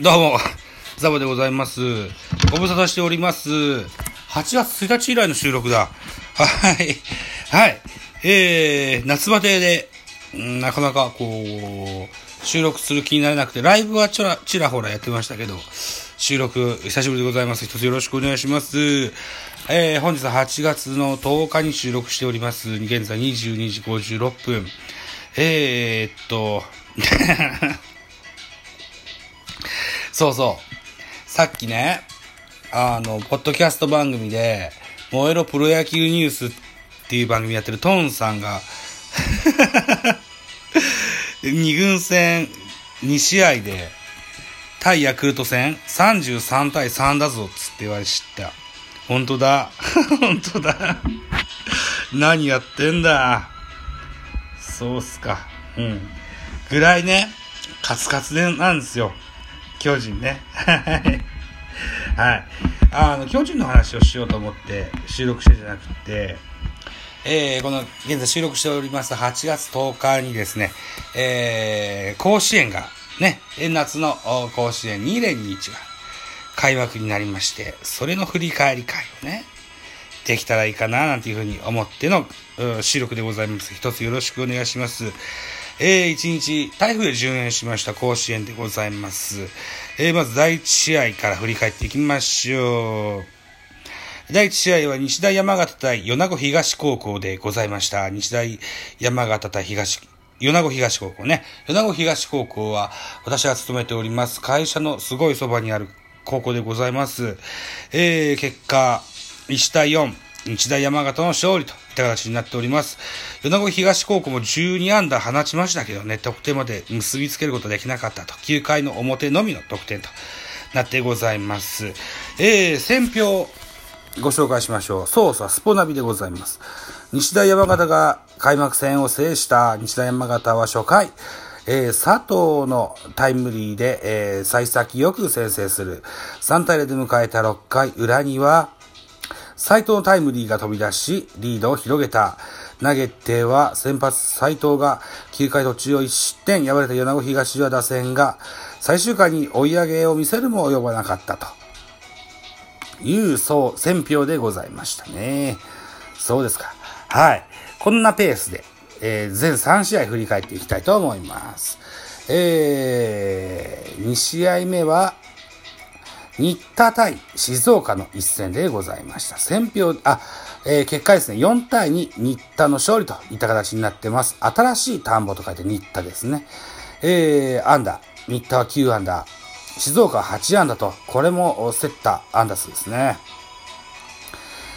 どうも、ザボでございます。ご無沙汰しております。8月1日以来の収録だ。はい。はい。えー、夏バテで、なかなかこう、収録する気になれなくて、ライブはちらちらほらやってましたけど、収録、久しぶりでございます。一つよろしくお願いします。えー、本日は8月の10日に収録しております。現在22時56分。えー、っと、そうそう。さっきね、あの、ポッドキャスト番組で、燃えろプロ野球ニュースっていう番組やってるトンさんが、二軍戦2試合で、対ヤクルト戦33対3だぞっつって言われ知った。本当だ。本当だ。何やってんだ。そうっすか。うん。ぐらいね、カツカツでなんですよ。巨人ね。はい。あの、巨人の話をしようと思って収録してじゃなくて、えー、この、現在収録しております8月10日にですね、えー、甲子園が、ね、夏の甲子園2連日が開幕になりまして、それの振り返り会をね、できたらいいかな、なんていうふうに思っての収録でございます。一つよろしくお願いします。えー、一日、台風で順延しました甲子園でございます。えー、まず第一試合から振り返っていきましょう。第一試合は日大山形対米子東高校でございました。日大山形対東、米子東高校ね。米子東高校は私が勤めております会社のすごいそばにある高校でございます。えー、結果、1対4、日大山形の勝利といった形になっております。米子東高校も12安打放ちましたけどね、得点まで結びつけることできなかったと。9回の表のみの得点となってございます。えー、選票、ご紹介しましょう。そうそう、スポナビでございます。日大山形が開幕戦を制した日大山形は初回、えー佐藤のタイムリーで、えー幸先よく先制する。3対0で迎えた6回裏には、斉藤のタイムリーが飛び出し、リードを広げた。投げては先発斉藤が9回途中を1失点、敗れた米子東は打線が最終回に追い上げを見せるも及ばなかったと。いう、そう、選票でございましたね。そうですか。はい。こんなペースで、えー全3試合振り返っていきたいと思います。えー、2試合目は、新田対静岡の一戦でございました。選票、あ、えー結果ですね、4対2、新田の勝利といった形になってます。新しい田んぼと書いて新田ですね。えー、アンダー、新田は9アンダー、静岡は8アンダーと、これも競ったアンダー数ですね。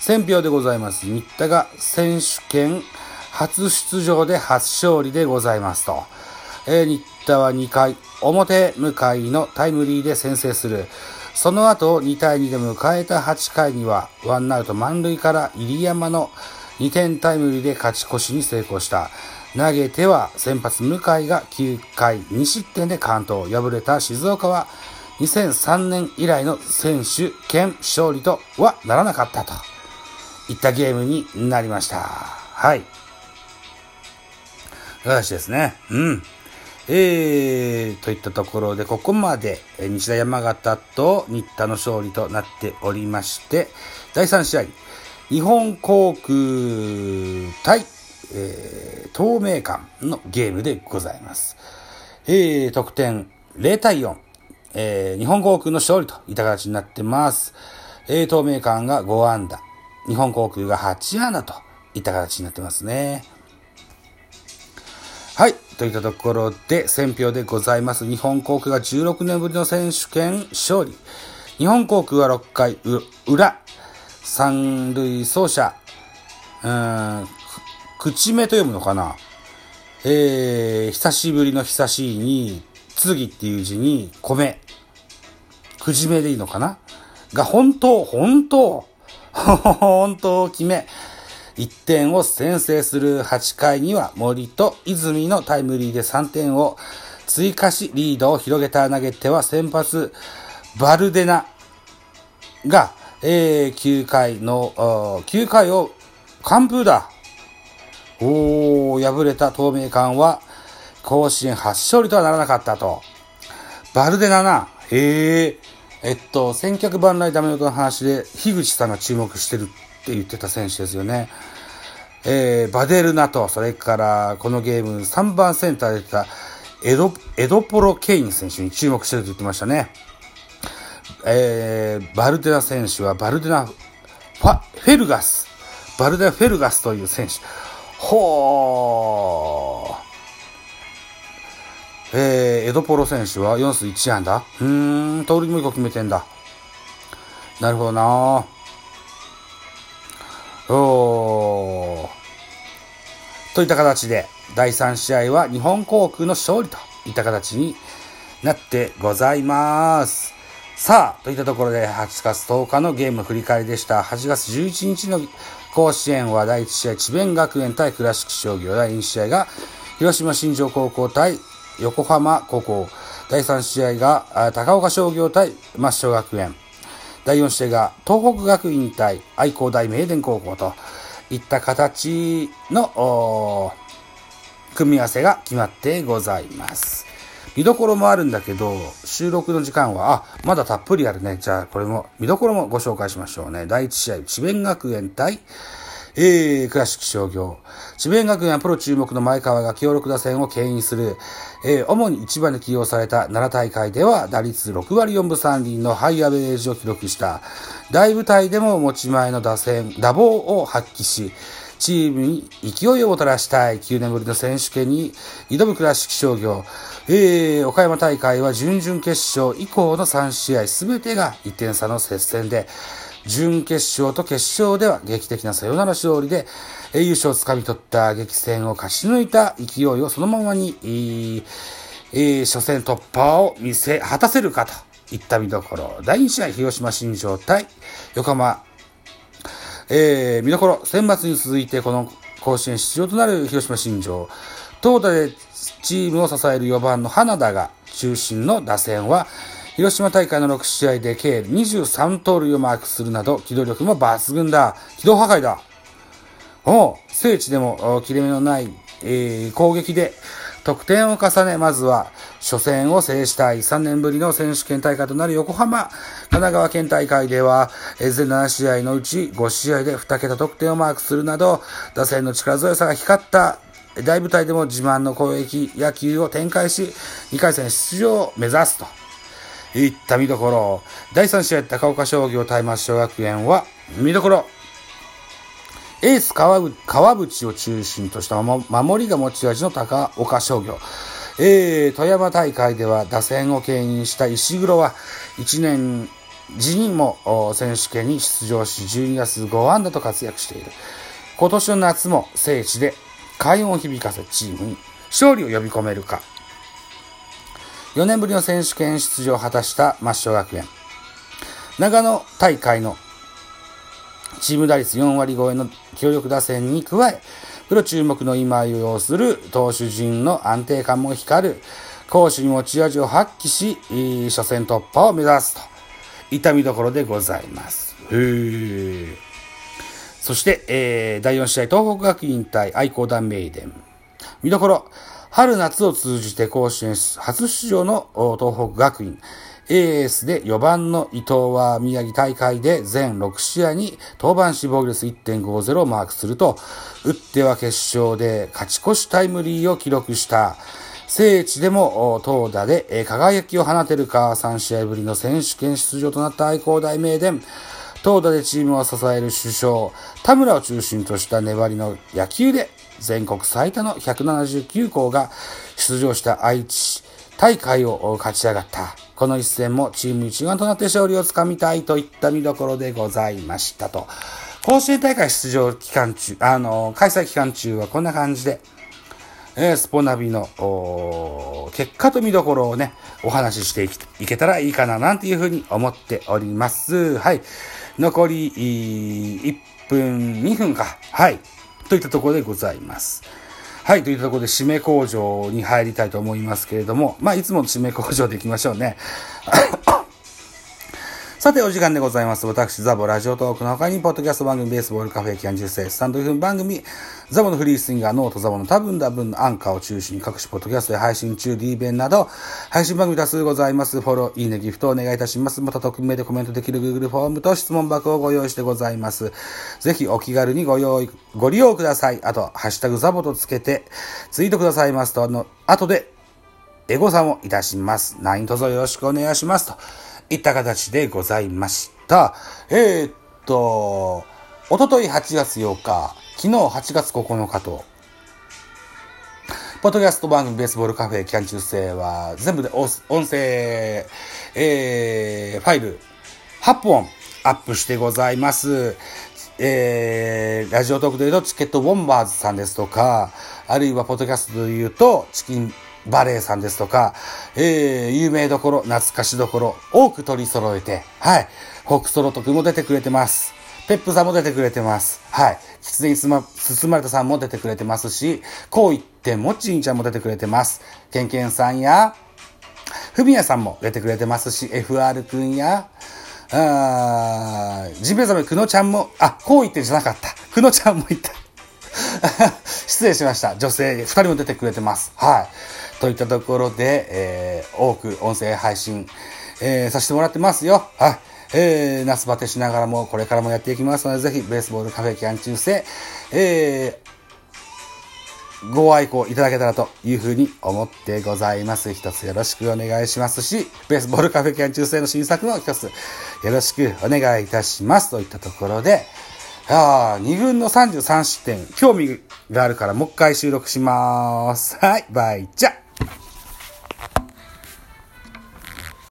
選票でございます。新田が選手権初出場で初勝利でございますと。えー、新田は2回表向かいのタイムリーで先制する。その後2対2で迎えた8回にはワンアウト満塁から入山の2点タイムリーで勝ち越しに成功した。投げては先発向井が9回2失点で完投。敗れた静岡は2003年以来の選手権勝利とはならなかったといったゲームになりました。はい。形ですね？うん。えー、といったところで、ここまで、えー日大山形と新田の勝利となっておりまして、第3試合、日本航空対、えー、東名館のゲームでございます。えー、得点0対4、えー、日本航空の勝利といった形になってます。えー、東名館が5安打、日本航空が8安打といった形になってますね。はい。といったところで、選票でございます。日本航空が16年ぶりの選手権勝利。日本航空は6回う裏、三塁走者、うーん、口目と読むのかな？えー、久しぶりの久しいに、次っていう字に、米。くじめでいいのかな？が、本当、本当、本当決め、1点を先制する8回には森と泉のタイムリーで3点を追加しリードを広げた投げては先発バルデナが、えー9回の、9回を完封だ。おー、敗れた透明館は甲子園初勝利とはならなかったと。バルデナな。へえ。えっと、千客万来ダメ元の話で、樋口さんが注目してるって言ってた選手ですよね。えー、バデルナと、それからこのゲーム3番センターで出たエド、エドポロ・ケイン選手に注目してると言ってましたね。えー、バルデナ選手はバルデナファ、フェルガス。バルデナ・フェルガスという選手。ほー。えー、エドポロ選手は4数1安打。うーん、盗塁も1個決めてんだ。なるほどなおー。といった形で、第3試合は日本航空の勝利といった形になってございます。さあ、といったところで8月10日のゲーム振り返りでした。8月11日の甲子園は第1試合、智弁学園対倉敷商業。第2試合が広島新庄高校対横浜高校。第3試合が高岡商業対抹消学園。第4試合が東北学院対愛工大名電高校といった形の組み合わせが決まってございます。見どころもあるんだけど、収録の時間は、あ、まだたっぷりあるね。じゃあ、これも、見どころもご紹介しましょうね。第1試合、智弁学園対、えー、倉敷商業。智弁学園はプロ注目の前川が強力打線を牽引する、えー、主に1番で起用された奈良大会では打率6割4分3厘のハイアベレージを記録した。大舞台でも持ち前の打線、打棒を発揮し、チームに勢いをもたらしたい9年ぶりの選手権に挑む倉敷商業。えー、岡山大会は準々決勝以降の3試合すべてが1点差の接戦で、準決勝と決勝では劇的なサヨナラ勝利で、優勝をつかみ取った激戦を勝ち抜いた勢いをそのままに、えー、初戦突破を見せ、果たせるかといった見どころ。第2試合、広島新庄対横浜。えー、見どころ、選抜に続いてこの甲子園出場となる広島新庄。投打でチームを支える4番の花田が中心の打線は、広島大会の6試合で計23盗塁をマークするなど、機動力も抜群だ。機動破壊だ。お聖地でも切れ目のない、えー、攻撃で得点を重ね、まずは初戦を制したい3年ぶりの選手権大会となる横浜、神奈川県大会では、全7試合のうち5試合で2桁得点をマークするなど、打線の力強さが光った大舞台でも自慢の攻撃野球を展開し、2回戦出場を目指すと。いった見どころ。第3試合、高岡商業対松小学園は、見どころ。エース川川淵を中心とした守りが持ち味の高岡商業。えー、富山大会では打線を牽引した石黒は1年時にも選手権に出場し12月5安打と活躍している。今年の夏も聖地で快音を響かせチームに勝利を呼び込めるか。4年ぶりの選手権出場を果たした抹消学園。長野大会のチーム打率4割超えの強力打線に加え、プロ注目の今を要する投手陣の安定感も光る、攻守に持ち味を発揮し、初戦突破を目指すと、痛みどころでございます。へー。そして、えー、第4試合、東北学院対愛工団名電。見どころ、春夏を通じて甲子園初出場の東北学院。エースで4番の伊藤は宮城大会で全6試合に登板死亡率1.50をマークすると、打っては決勝で勝ち越しタイムリーを記録した。聖地でも投打で輝きを放てるか3試合ぶりの選手権出場となった愛工大名電。投打でチームを支える首相、田村を中心とした粘りの野球で全国最多の179校が出場した愛知大会を勝ち上がった。この一戦もチーム一丸となって勝利をつかみたいといった見どころでございましたと。甲子園大会出場期間中、あの、開催期間中はこんな感じで、えー、スポナビの結果と見どころをね、お話ししていけたらいいかななんていうふうに思っております。はい。残り1分、2分か。はい。といったところでございます。はい、といったところで締め工場に入りたいと思いますけれども、まあ、いつもの締め工場で行きましょうね。さて、お時間でございます。私、ザボラジオトークの他に、ポッドキャスト番組、ベースボールカフェキャンジューセスタンド F 番組、ザボのフリースインガー、ノートザボの多分多分のアンカーを中心に各種ポッドキャストで配信中、D 弁など、配信番組多数ございます。フォロー、いいね、ギフトをお願いいたします。また、匿名でコメントできる Google フォームと質問箱をご用意してございます。ぜひ、お気軽にご用意、ご利用ください。あと、ハッシュタグザボとつけて、ツイートくださいますと、あの、後で、エゴさんをいたします。何卒よろしくお願いします。といった形でございました。えー、っと、おととい8月8日、昨日8月9日と、ポッドキャスト番組ベースボールカフェキャン中世は全部で音声、えー、ファイル8本アップしてございます。えー、ラジオトークで言うとチケットボンバーズさんですとか、あるいはポッドキャストで言うとチキンバレエさんですとか、えー、有名どころ、懐かしどころ、多く取り揃えて、はい。北ソロトクも出てくれてます。ペップさんも出てくれてます。はい。狐に包まれたさんも出てくれてますし、こう言ってもっちんちゃんも出てくれてます。ケンケンさんや、ふみやさんも出てくれてますし、FR くんや、あー、ジンベザメくのちゃんも、あ、こう言ってじゃなかった。くのちゃんも言った。失礼しました。女性2人も出てくれてます。はい。といったところで、えー、多く音声配信、えー、させてもらってますよ。はい。えー、夏バテしながらも、これからもやっていきますので、ぜひ、ベースボールカフェキャン中世、えー、ご愛顧いただけたらというふうに思ってございます。一つよろしくお願いしますし、ベースボールカフェキャン中世の新作も一つよろしくお願いいたします。といったところで、ああ、2軍の33失点、興味があるからもう一回収録します。はい、バイチャ